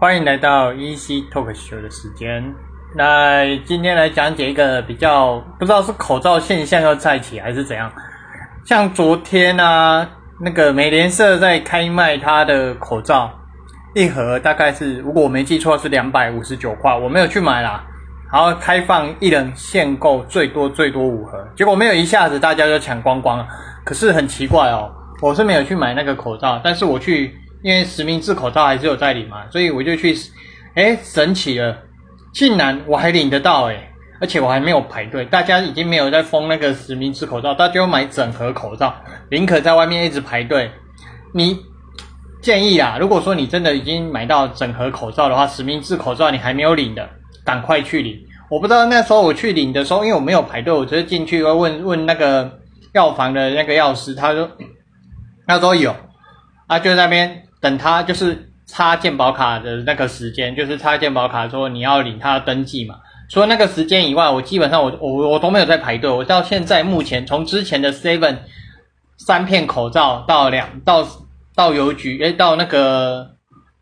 欢迎来到 EC Talk Show 的时间。那今天来讲解一个比较不知道是口罩现象要再起还是怎样。像昨天啊，那个美联社在开卖它的口罩，一盒大概是如果我没记错是两百五十九块，我没有去买啦。然后开放一人限购最多最多五盒，结果没有一下子大家就抢光光了。可是很奇怪哦，我是没有去买那个口罩，但是我去。因为实名制口罩还是有在领嘛，所以我就去，哎，神奇了，竟然我还领得到哎，而且我还没有排队，大家已经没有在封那个实名制口罩，大家要买整盒口罩，宁可在外面一直排队。你建议啊，如果说你真的已经买到整盒口罩的话，实名制口罩你还没有领的，赶快去领。我不知道那时候我去领的时候，因为我没有排队，我直接进去问问那个药房的那个药师，他说他说有，啊就在那边。等他就是插健保卡的那个时间，就是插健保卡说你要领他的登记嘛。除了那个时间以外，我基本上我我我都没有在排队。我到现在目前从之前的 seven 三片口罩到两到到邮局，哎，到那个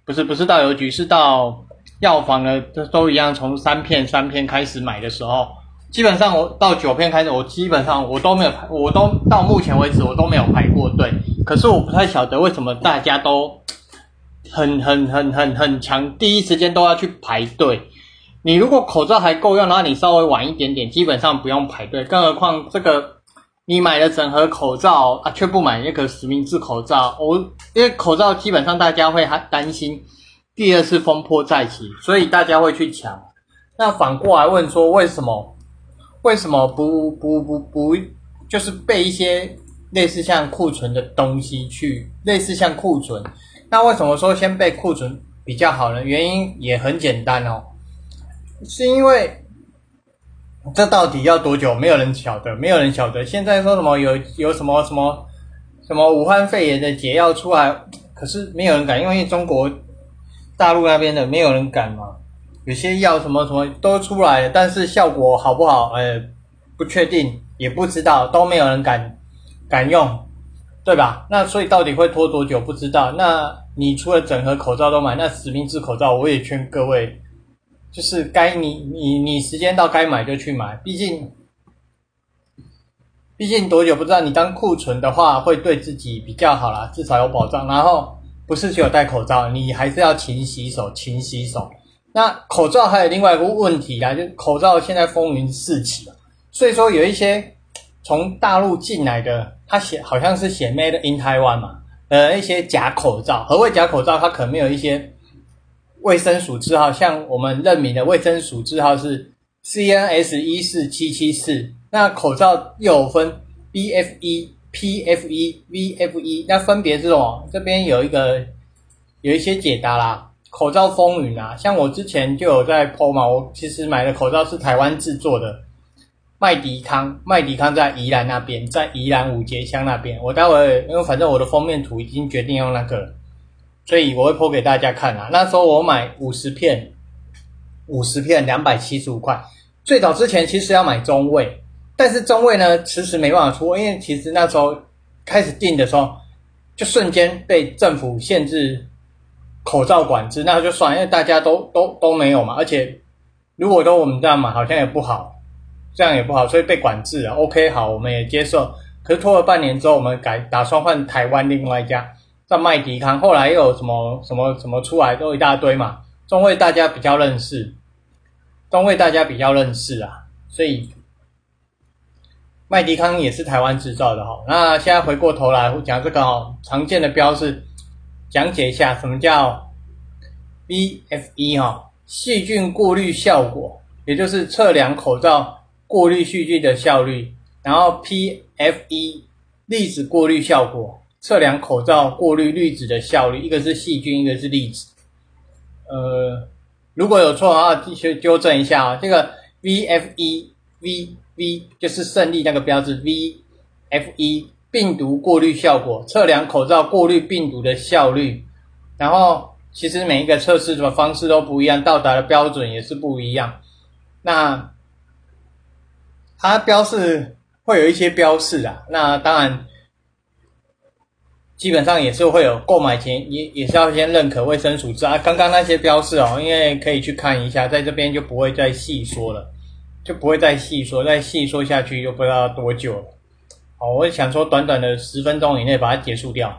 不是不是到邮局，是到药房的都都一样，从三片三片开始买的时候，基本上我到九片开始，我基本上我都没有排，我都到目前为止我都没有排过队。可是我不太晓得为什么大家都。很很很很很强，第一时间都要去排队。你如果口罩还够用，那你稍微晚一点点，基本上不用排队。更何况这个你买了整盒口罩啊，却不买那个实名制口罩，我因为口罩基本上大家会还担心第二次风波再起，所以大家会去抢。那反过来问说，为什么为什么不不不不就是备一些类似像库存的东西去，类似像库存？那为什么说先备库存比较好呢？原因也很简单哦，是因为这到底要多久？没有人晓得，没有人晓得。现在说什么有有什么什么什么武汉肺炎的解药出来，可是没有人敢，因为中国大陆那边的没有人敢嘛。有些药什么什么都出来了，但是效果好不好？呃，不确定，也不知道，都没有人敢敢用。对吧？那所以到底会拖多久？不知道。那你除了整盒口罩都买，那实名制口罩我也劝各位，就是该你你你时间到该买就去买。毕竟，毕竟多久不知道。你当库存的话，会对自己比较好啦，至少有保障。然后不是只有戴口罩，你还是要勤洗手，勤洗手。那口罩还有另外一个问题啊，就口罩现在风云四起所以说有一些从大陆进来的。他写好像是写 Made in Taiwan 嘛，呃，一些假口罩。何谓假口罩？它可能没有一些卫生署字号，像我们认明的卫生署字号是 CNS 一四七七四。那口罩又有分 BFE、PFE、VFE，那分别是什么？这边有一个有一些解答啦。口罩风云啊，像我之前就有在 PO 嘛，我其实买的口罩是台湾制作的。麦迪康，麦迪康在宜兰那边，在宜兰五节乡那边。我待会因为反正我的封面图已经决定用那个，所以我会剖给大家看啊。那时候我买五十片，五十片两百七十五块。最早之前其实要买中卫，但是中卫呢迟迟没办法出，因为其实那时候开始订的时候，就瞬间被政府限制口罩管制，那就算，因为大家都都都没有嘛。而且如果都我们这样买，好像也不好。这样也不好，所以被管制了。OK，好，我们也接受。可是拖了半年之后，我们改打算换台湾另外一家，叫麦迪康。后来又有什么什么什么出来，都一大堆嘛。中卫大家比较认识，中卫大家比较认识啊，所以麦迪康也是台湾制造的哈。那现在回过头来讲这个哦，常见的标示，讲解一下什么叫 BFE 哈，细菌过滤效果，也就是测量口罩。过滤细菌的效率，然后 PFE 粒子过滤效果，测量口罩过滤粒子的效率，一个是细菌，一个是粒子。呃，如果有错的话，继续纠正一下啊。这个 VFE V V 就是胜利那个标志，VFE 病毒过滤效果，测量口罩过滤病毒的效率。然后其实每一个测试的方式都不一样，到达的标准也是不一样。那它标示会有一些标示啊，那当然基本上也是会有购买前也也是要先认可卫生署啊。刚刚那些标示哦，因为可以去看一下，在这边就不会再细说了，就不会再细说，再细说下去就不知道多久了。好，我想说短短的十分钟以内把它结束掉。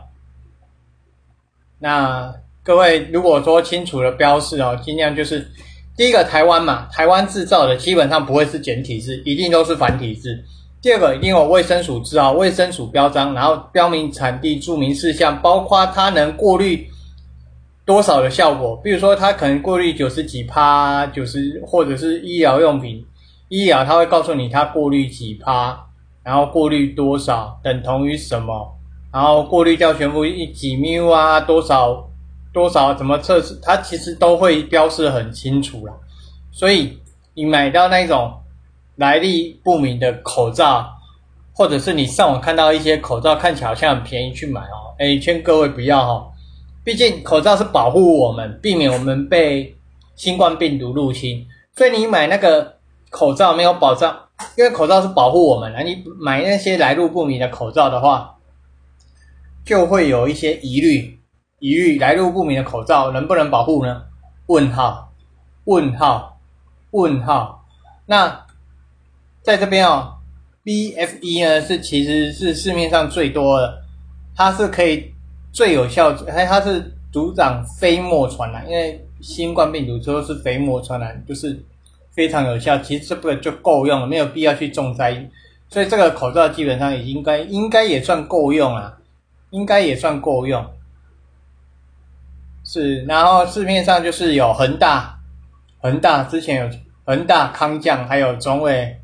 那各位如果说清楚了标示哦，尽量就是第一个台湾嘛，台湾制造的基本上不会是简体字，一定都是繁体字。第二个一定有卫生署字号、卫生署标章，然后标明产地、注明事项，包括它能过滤多少的效果。比如说，它可能过滤九十几趴、九十，或者是医疗用品，医疗它会告诉你它过滤几趴，然后过滤多少，等同于什么，然后过滤掉全部一几缪啊，多少多少怎么测试，它其实都会标示很清楚了。所以你买到那种。来历不明的口罩，或者是你上网看到一些口罩看起来好像很便宜去买哦，哎，劝各位不要哈，毕竟口罩是保护我们，避免我们被新冠病毒入侵，所以你买那个口罩没有保障，因为口罩是保护我们的，你买那些来路不明的口罩的话，就会有一些疑虑，疑虑来路不明的口罩能不能保护呢？问号，问号，问号，那。在这边哦，BFE 呢是其实是市面上最多的，它是可以最有效，它它是阻挡飞沫传染，因为新冠病毒都是飞沫传染，就是非常有效。其实这个就够用了，没有必要去重灾。所以这个口罩基本上也应该应该也算够用啊，应该也算够用。是，然后市面上就是有恒大，恒大之前有恒大、康将，还有中卫。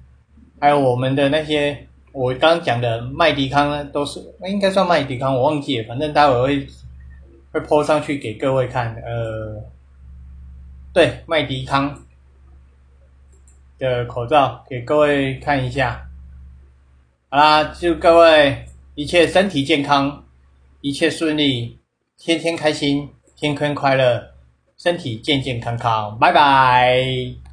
还有我们的那些，我刚讲的麦迪康呢，都是应该算麦迪康，我忘记了，反正待会会会泼上去给各位看。呃，对，麦迪康的口罩给各位看一下。好啦，祝各位一切身体健康，一切顺利，天天开心，天天快乐，身体健健康康，拜拜。